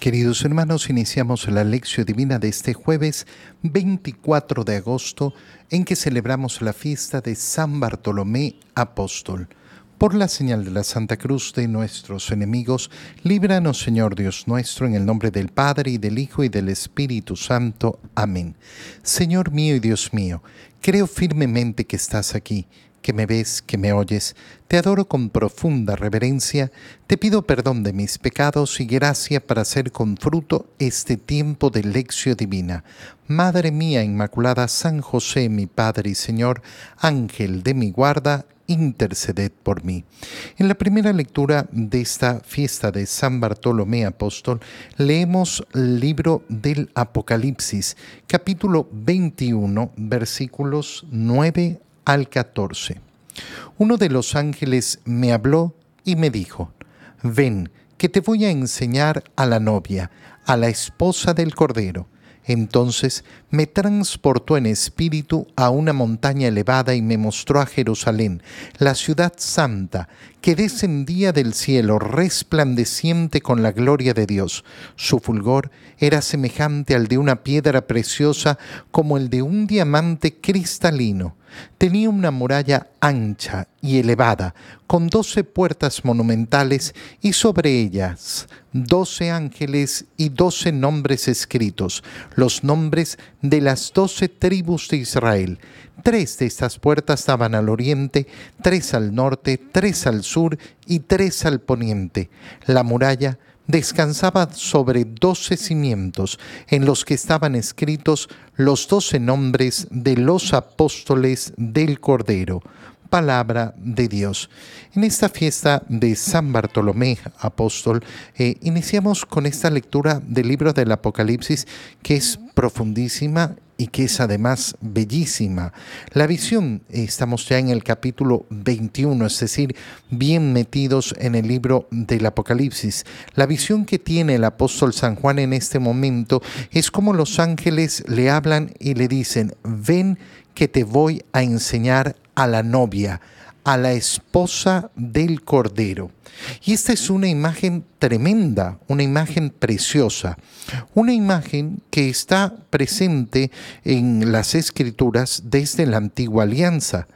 Queridos hermanos, iniciamos la lección divina de este jueves 24 de agosto en que celebramos la fiesta de San Bartolomé Apóstol. Por la señal de la Santa Cruz de nuestros enemigos, líbranos Señor Dios nuestro, en el nombre del Padre y del Hijo y del Espíritu Santo. Amén. Señor mío y Dios mío, creo firmemente que estás aquí que me ves, que me oyes, te adoro con profunda reverencia, te pido perdón de mis pecados y gracia para hacer con fruto este tiempo de lección divina. Madre mía Inmaculada, San José, mi Padre y Señor, Ángel de mi guarda, interceded por mí. En la primera lectura de esta fiesta de San Bartolomé Apóstol, leemos el libro del Apocalipsis, capítulo 21, versículos 9 al 14. Uno de los ángeles me habló y me dijo, ven, que te voy a enseñar a la novia, a la esposa del Cordero. Entonces me transportó en espíritu a una montaña elevada y me mostró a Jerusalén, la ciudad santa, que descendía del cielo resplandeciente con la gloria de Dios. Su fulgor era semejante al de una piedra preciosa como el de un diamante cristalino Tenía una muralla ancha y elevada, con doce puertas monumentales y sobre ellas doce ángeles y doce nombres escritos, los nombres de las doce tribus de Israel. Tres de estas puertas daban al oriente, tres al norte, tres al sur y tres al poniente. La muralla descansaba sobre doce cimientos en los que estaban escritos los doce nombres de los apóstoles del Cordero. Palabra de Dios. En esta fiesta de San Bartolomé Apóstol, eh, iniciamos con esta lectura del libro del Apocalipsis que es profundísima y que es además bellísima. La visión, estamos ya en el capítulo 21, es decir, bien metidos en el libro del Apocalipsis. La visión que tiene el apóstol San Juan en este momento es como los ángeles le hablan y le dicen, ven que te voy a enseñar a la novia a la esposa del Cordero. Y esta es una imagen tremenda, una imagen preciosa, una imagen que está presente en las escrituras desde la antigua alianza,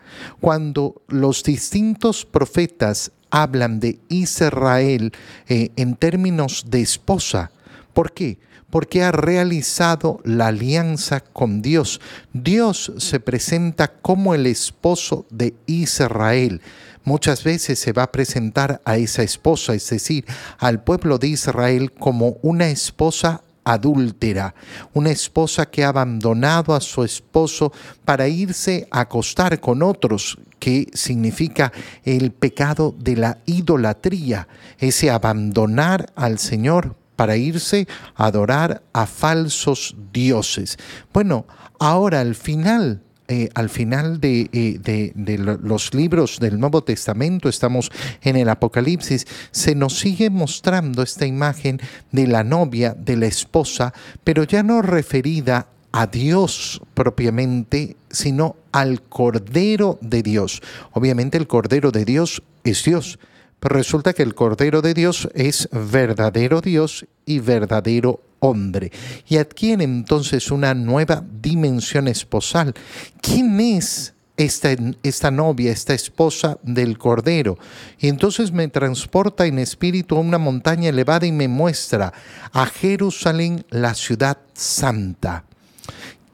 cuando los distintos profetas hablan de Israel eh, en términos de esposa. ¿Por qué? Porque ha realizado la alianza con Dios. Dios se presenta como el esposo de Israel. Muchas veces se va a presentar a esa esposa, es decir, al pueblo de Israel como una esposa adúltera, una esposa que ha abandonado a su esposo para irse a acostar con otros, que significa el pecado de la idolatría, ese abandonar al Señor para irse a adorar a falsos dioses. Bueno, ahora al final eh, al final de, eh, de, de, los libros del Nuevo Testamento, estamos en el Apocalipsis, se nos sigue mostrando esta imagen de la novia, de la esposa, pero ya no referida a Dios propiamente, sino al Cordero de Dios. Obviamente el Cordero de Dios es Dios resulta que el Cordero de Dios es verdadero Dios y verdadero hombre. Y adquiere entonces una nueva dimensión esposal. ¿Quién es esta, esta, novia, esta esposa del Cordero. Y entonces me transporta en espíritu a una montaña elevada y me muestra a Jerusalén, la ciudad santa.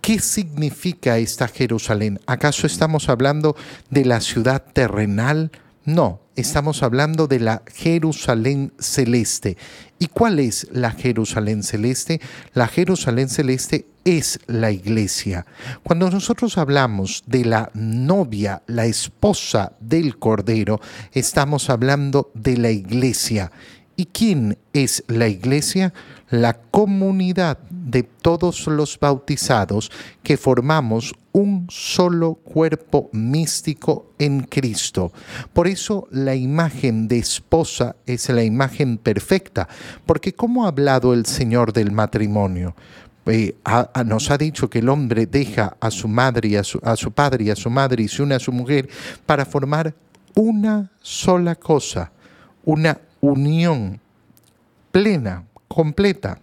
¿Qué significa esta Jerusalén? ¿Acaso estamos hablando de la ciudad terrenal? No, estamos hablando de la Jerusalén celeste. ¿Y cuál es la Jerusalén celeste? La Jerusalén celeste es la iglesia. Cuando nosotros hablamos de la novia, la esposa del Cordero, estamos hablando de la iglesia. ¿Y quién es la iglesia? La comunidad de todos los bautizados que formamos un solo cuerpo místico en Cristo. Por eso la imagen de esposa es la imagen perfecta, porque ¿cómo ha hablado el Señor del matrimonio? Eh, nos ha dicho que el hombre deja a su madre a su, a su padre y a su madre y se une a su mujer para formar una sola cosa, una unión plena, completa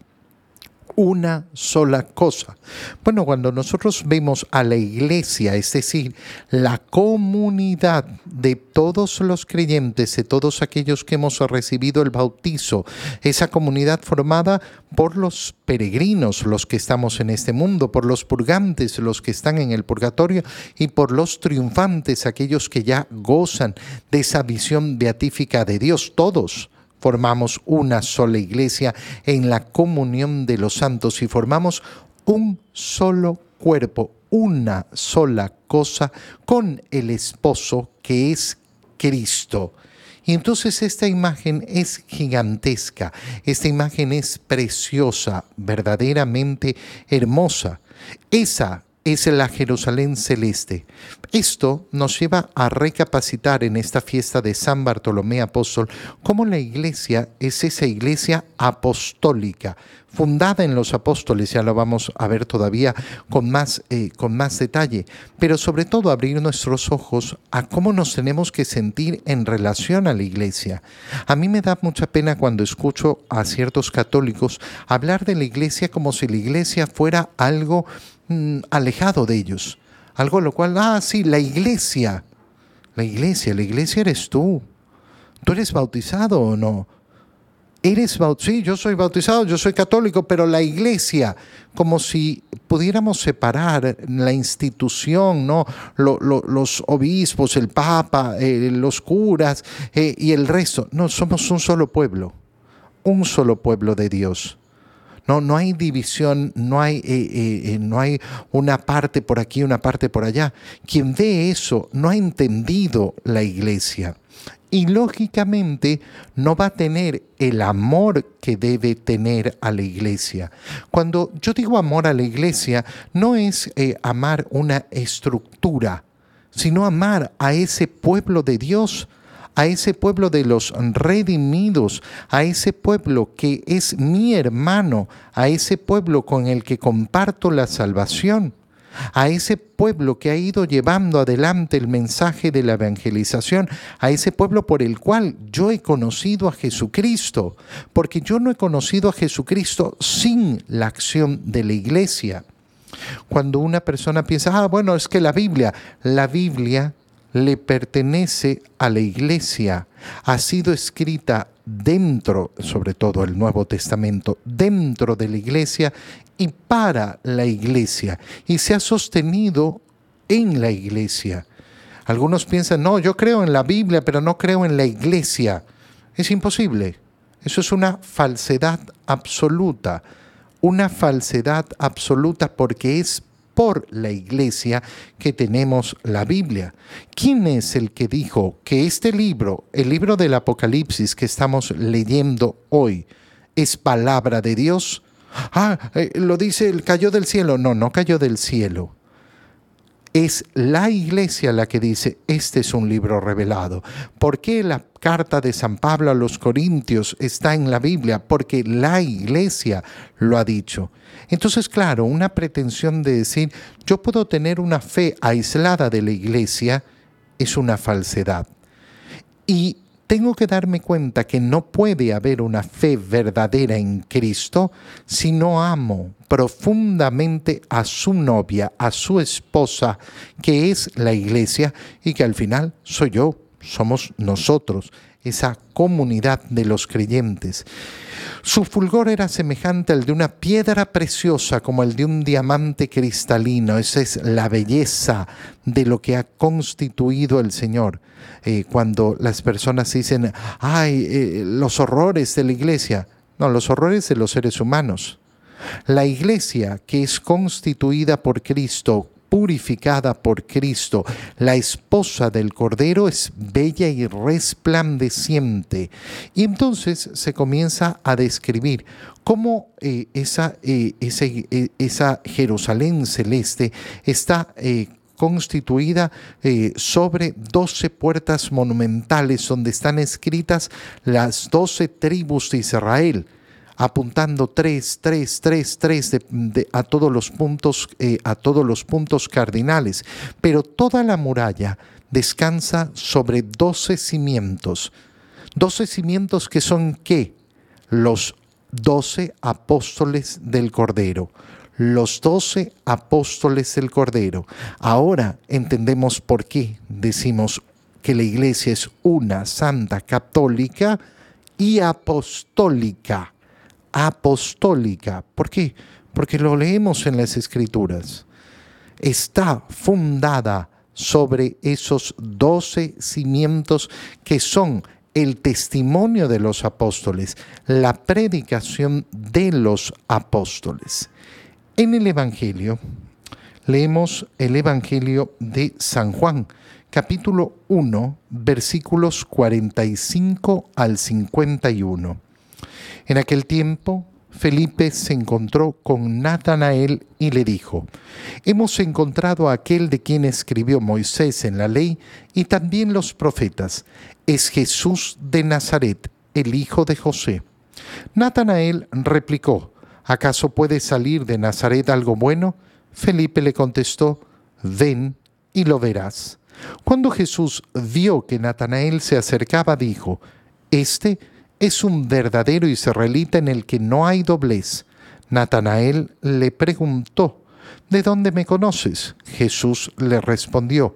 una sola cosa. Bueno, cuando nosotros vemos a la iglesia, es decir, la comunidad de todos los creyentes, de todos aquellos que hemos recibido el bautizo, esa comunidad formada por los peregrinos, los que estamos en este mundo, por los purgantes, los que están en el purgatorio, y por los triunfantes, aquellos que ya gozan de esa visión beatífica de Dios, todos formamos una sola iglesia en la comunión de los santos y formamos un solo cuerpo, una sola cosa con el esposo que es Cristo. Y entonces esta imagen es gigantesca, esta imagen es preciosa, verdaderamente hermosa. Esa es la Jerusalén celeste. Esto nos lleva a recapacitar en esta fiesta de San Bartolomé Apóstol cómo la iglesia es esa iglesia apostólica, fundada en los apóstoles, ya lo vamos a ver todavía con más, eh, con más detalle, pero sobre todo abrir nuestros ojos a cómo nos tenemos que sentir en relación a la iglesia. A mí me da mucha pena cuando escucho a ciertos católicos hablar de la iglesia como si la iglesia fuera algo Mm, alejado de ellos. Algo lo cual, ah, sí, la iglesia. La iglesia, la iglesia eres tú. ¿Tú eres bautizado o no? Eres bautizado, sí, yo soy bautizado, yo soy católico, pero la iglesia, como si pudiéramos separar la institución, ¿no? los obispos, el papa, eh, los curas eh, y el resto. No, somos un solo pueblo, un solo pueblo de Dios. No, no hay división, no hay, eh, no hay una parte por aquí, una parte por allá. Quien ve eso no ha entendido la iglesia y lógicamente no va a tener el amor que debe tener a la iglesia. Cuando yo digo amor a la iglesia, no es amar una estructura, sino amar a ese pueblo de Dios a ese pueblo de los redimidos, a ese pueblo que es mi hermano, a ese pueblo con el que comparto la salvación, a ese pueblo que ha ido llevando adelante el mensaje de la evangelización, a ese pueblo por el cual yo he conocido a Jesucristo, porque yo no he conocido a Jesucristo sin la acción de la iglesia. Cuando una persona piensa, ah, bueno, es que la Biblia, la Biblia le pertenece a la iglesia, ha sido escrita dentro, sobre todo el Nuevo Testamento, dentro de la iglesia y para la iglesia, y se ha sostenido en la iglesia. Algunos piensan, no, yo creo en la Biblia, pero no creo en la iglesia. Es imposible. Eso es una falsedad absoluta. Una falsedad absoluta porque es por la iglesia que tenemos la Biblia. ¿Quién es el que dijo que este libro, el libro del Apocalipsis que estamos leyendo hoy, es palabra de Dios? Ah, eh, lo dice, el cayó del cielo. No, no cayó del cielo es la iglesia la que dice, este es un libro revelado. ¿Por qué la carta de San Pablo a los Corintios está en la Biblia? Porque la iglesia lo ha dicho. Entonces, claro, una pretensión de decir, yo puedo tener una fe aislada de la iglesia, es una falsedad. Y tengo que darme cuenta que no puede haber una fe verdadera en Cristo si no amo profundamente a su novia, a su esposa, que es la iglesia y que al final soy yo, somos nosotros, esa comunidad de los creyentes. Su fulgor era semejante al de una piedra preciosa, como el de un diamante cristalino. Esa es la belleza de lo que ha constituido el Señor. Eh, cuando las personas dicen, ay, eh, los horrores de la iglesia. No, los horrores de los seres humanos. La iglesia que es constituida por Cristo, purificada por Cristo, la esposa del Cordero es bella y resplandeciente. Y entonces se comienza a describir cómo eh, eh, eh, esa, Jerusalén celeste está constituida sobre doce puertas monumentales donde están escritas las doce tribus de Israel apuntando tres, tres, tres, tres a, todos los puntos, eh, a todos los puntos cardinales. Pero toda la muralla descansa sobre doce cimientos. Doce cimientos que son qué? Los doce apóstoles del Cordero. Los doce apóstoles del Cordero. Ahora entendemos por qué decimos que la iglesia es una santa católica y apostólica. Apostólica. ¿Por qué? Porque lo leemos en las escrituras. Está fundada sobre esos doce cimientos que son el testimonio de los apóstoles, la predicación de los apóstoles. En el Evangelio, leemos el Evangelio de San Juan, capítulo 1, versículos 45 al 51. En aquel tiempo, Felipe se encontró con Natanael y le dijo, Hemos encontrado a aquel de quien escribió Moisés en la ley y también los profetas. Es Jesús de Nazaret, el hijo de José. Natanael replicó, ¿acaso puede salir de Nazaret algo bueno? Felipe le contestó, ven y lo verás. Cuando Jesús vio que Natanael se acercaba, dijo, Este es un verdadero israelita en el que no hay doblez. Natanael le preguntó, ¿De dónde me conoces? Jesús le respondió,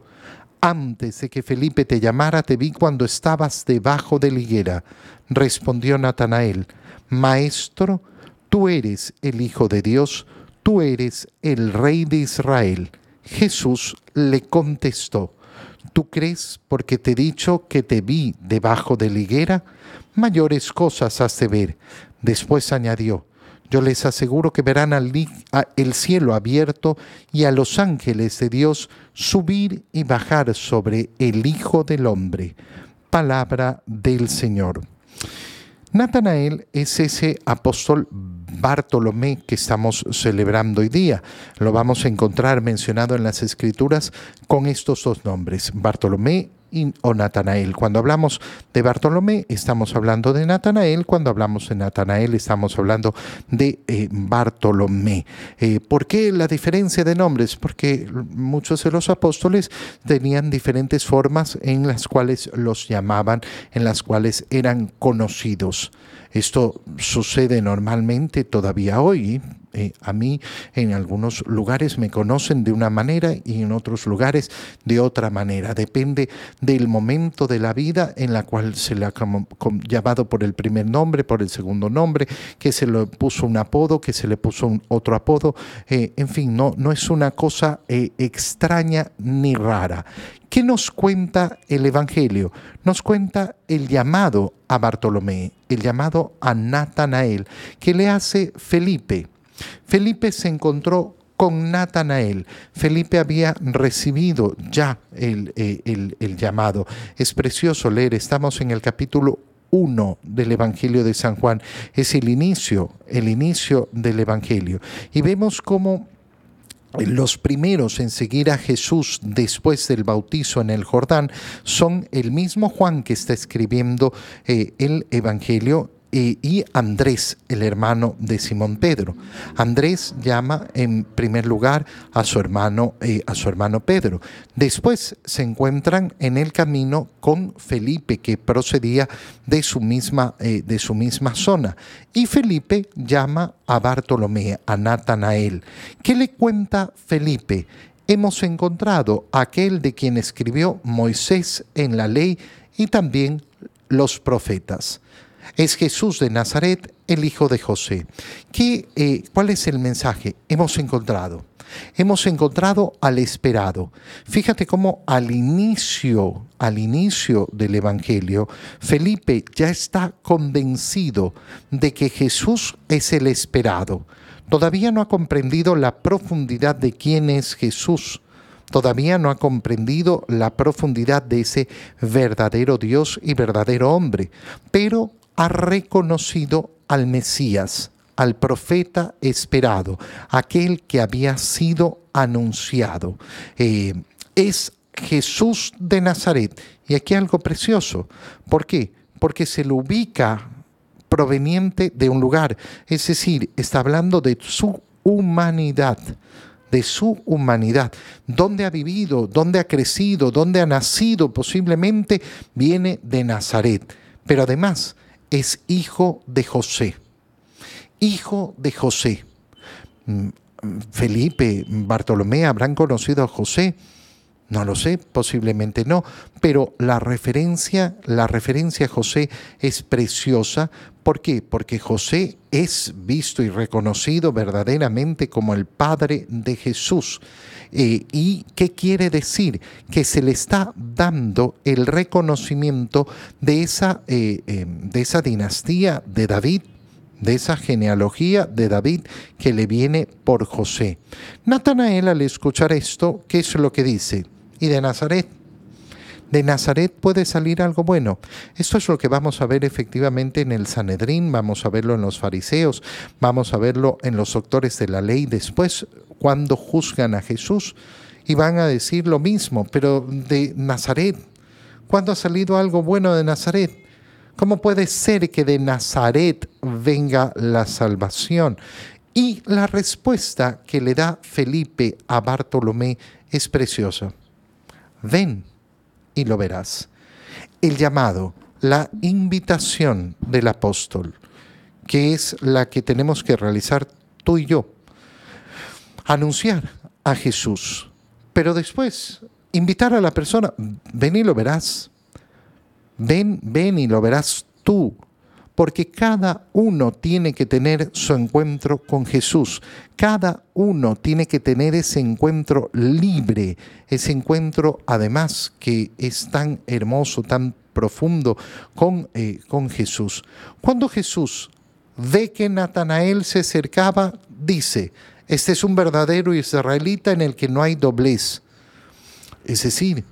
Antes de que Felipe te llamara, te vi cuando estabas debajo de la higuera. Respondió Natanael, Maestro, tú eres el Hijo de Dios, tú eres el Rey de Israel. Jesús le contestó, ¿Tú crees porque te he dicho que te vi debajo de la higuera? Mayores cosas has de ver. Después añadió, yo les aseguro que verán al, el cielo abierto y a los ángeles de Dios subir y bajar sobre el Hijo del Hombre. Palabra del Señor. Natanael es ese apóstol Bartolomé que estamos celebrando hoy día. Lo vamos a encontrar mencionado en las escrituras con estos dos nombres, Bartolomé o Natanael. Cuando hablamos de Bartolomé, estamos hablando de Natanael. Cuando hablamos de Natanael, estamos hablando de eh, Bartolomé. Eh, ¿Por qué la diferencia de nombres? Porque muchos de los apóstoles tenían diferentes formas en las cuales los llamaban, en las cuales eran conocidos. Esto sucede normalmente todavía hoy. Eh, a mí en algunos lugares me conocen de una manera y en otros lugares de otra manera. Depende del momento de la vida en la cual se le ha llamado por el primer nombre, por el segundo nombre, que se le puso un apodo, que se le puso otro apodo. Eh, en fin, no, no es una cosa eh, extraña ni rara. ¿Qué nos cuenta el Evangelio? Nos cuenta el llamado a Bartolomé, el llamado a Natanael, que le hace Felipe. Felipe se encontró con Natanael. Felipe había recibido ya el, eh, el, llamado. Es precioso leer, estamos en el capítulo 1 del Evangelio de San Juan. Es el inicio, el inicio del Evangelio. Y vemos cómo los primeros en seguir a Jesús después del bautizo en el Jordán son el mismo Juan que está escribiendo eh, el Evangelio y Andrés, el hermano de Simón Pedro. Andrés llama en primer lugar a su hermano, eh, a su hermano Pedro. Después se encuentran en el camino con Felipe, que procedía de su misma, eh, de su misma zona. Y Felipe llama a Bartolomé, a Natanael. ¿Qué le cuenta Felipe? Hemos encontrado aquel de quien escribió Moisés en la ley y también los profetas es Jesús de Nazaret, el hijo de José. ¿Qué, eh, ¿Cuál es el mensaje? Hemos encontrado. Hemos encontrado al esperado. Fíjate cómo al inicio, al inicio del Evangelio, Felipe ya está convencido de que Jesús es el esperado. Todavía no ha comprendido la profundidad de quién es Jesús todavía no ha comprendido la profundidad de ese verdadero Dios y verdadero hombre, pero ha reconocido al Mesías, al profeta esperado, aquel que había sido anunciado. Eh, es Jesús de Nazaret. Y aquí algo precioso. ¿Por qué? Porque se lo ubica proveniente de un lugar. Es decir, está hablando de su humanidad de su humanidad, dónde ha vivido, dónde ha crecido, dónde ha nacido, posiblemente viene de Nazaret. Pero además es hijo de José. hijo de José. Mm, Felipe, Bartolomé habrán conocido a José. No lo sé, posiblemente no, pero la referencia, la referencia a José es preciosa. ¿Por qué? Porque José es visto y reconocido verdaderamente como el padre de Jesús. Eh, ¿Y qué quiere decir? Que se le está dando el reconocimiento de esa, eh, eh, de esa dinastía de David, de esa genealogía de David que le viene por José. Natanael al escuchar esto, ¿qué es lo que dice? Y de Nazaret. De Nazaret puede salir algo bueno. Esto es lo que vamos a ver efectivamente en el Sanedrín, vamos a verlo en los fariseos, vamos a verlo en los doctores de la ley después, cuando juzgan a Jesús y van a decir lo mismo, pero de Nazaret. ¿Cuándo ha salido algo bueno de Nazaret? ¿Cómo puede ser que de Nazaret venga la salvación? Y la respuesta que le da Felipe a Bartolomé es preciosa ven y lo verás. El llamado, la invitación del apóstol, que es la que tenemos que realizar tú y yo. Anunciar a Jesús, pero después invitar a la persona, ven y lo verás. Ven, ven y lo verás tú porque cada uno tiene que tener su encuentro con Jesús, cada uno tiene que tener ese encuentro libre, ese encuentro además que es tan hermoso, tan profundo con, eh, con Jesús. Cuando Jesús ve que Natanael se acercaba, dice, este es un verdadero israelita en el que no hay doblez. Es decir,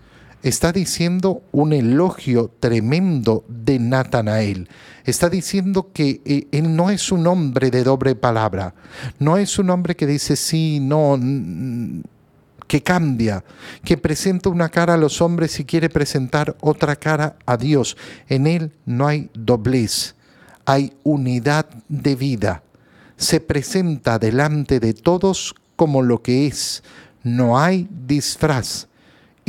está diciendo un elogio tremendo de Natanael. Está diciendo que eh, él no es un hombre de doble palabra, no es un hombre que dice sí, no, que cambia, que presenta una cara a los hombres y quiere presentar otra cara a Dios. En él no hay doblez, hay unidad de vida. Se presenta delante de todos como lo que es. No hay disfraz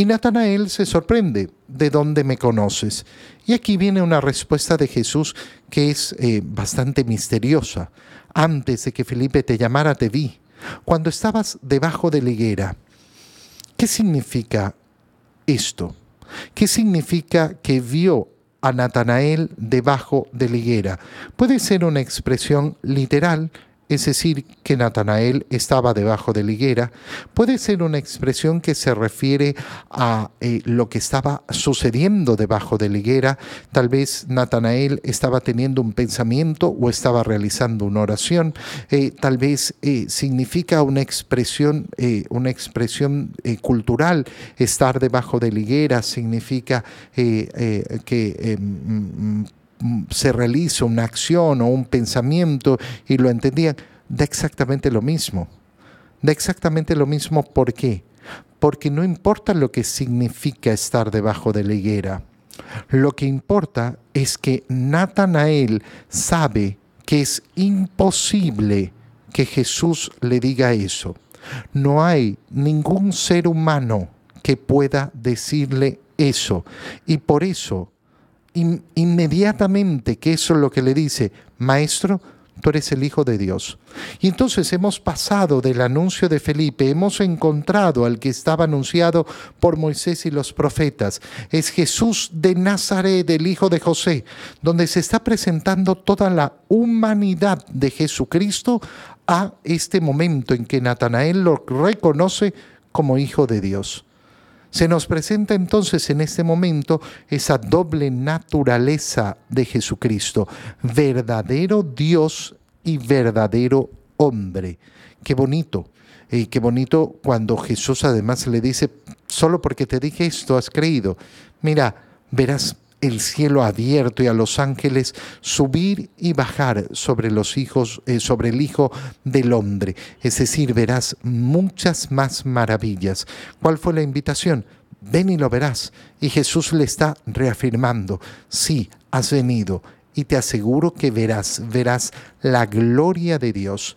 y Natanael se sorprende, ¿de dónde me conoces? Y aquí viene una respuesta de Jesús que es eh, bastante misteriosa. Antes de que Felipe te llamara, te vi, cuando estabas debajo de la higuera. ¿Qué significa esto? ¿Qué significa que vio a Natanael debajo de la higuera? Puede ser una expresión literal es decir, que Natanael estaba debajo de la higuera, puede ser una expresión que se refiere a eh, lo que estaba sucediendo debajo de la higuera. Tal vez Natanael estaba teniendo un pensamiento o estaba realizando una oración. Eh, tal vez eh, significa una expresión, una expresión cultural. Estar debajo de la higuera significa que mm, mm, se realiza una acción o un pensamiento y lo entendían, da exactamente lo mismo. Da exactamente lo mismo, ¿por qué? Porque no importa lo que significa estar debajo de la higuera. Lo que importa es que Natanael sabe que es imposible que Jesús le diga eso. No hay ningún ser humano que pueda decirle eso. Y por eso inmediatamente que eso es lo que le dice, maestro, tú eres el Hijo de Dios. Y entonces hemos pasado del anuncio de Felipe, hemos encontrado al que estaba anunciado por Moisés y los profetas. Es Jesús de Nazaret, el Hijo de José, donde se está presentando toda la humanidad de Jesucristo a este momento en que Natanael lo reconoce como Hijo de Dios. Se nos presenta entonces en este momento esa doble naturaleza de Jesucristo, verdadero Dios y verdadero hombre. Qué bonito. Y qué bonito cuando Jesús además le dice, solo porque te dije esto has creído. Mira, verás el cielo abierto y a los ángeles subir y bajar sobre los hijos, eh, sobre el Hijo del Hombre. Es decir, verás muchas más maravillas. ¿Cuál fue la invitación? Ven y lo verás. Y Jesús le está reafirmando, sí, has venido y te aseguro que verás, verás la gloria de Dios.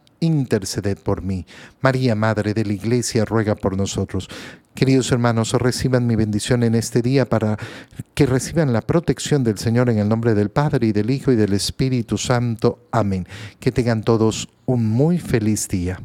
interceded por mí. María, Madre de la Iglesia, ruega por nosotros. Queridos hermanos, reciban mi bendición en este día para que reciban la protección del Señor en el nombre del Padre y del Hijo y del Espíritu Santo. Amén. Que tengan todos un muy feliz día.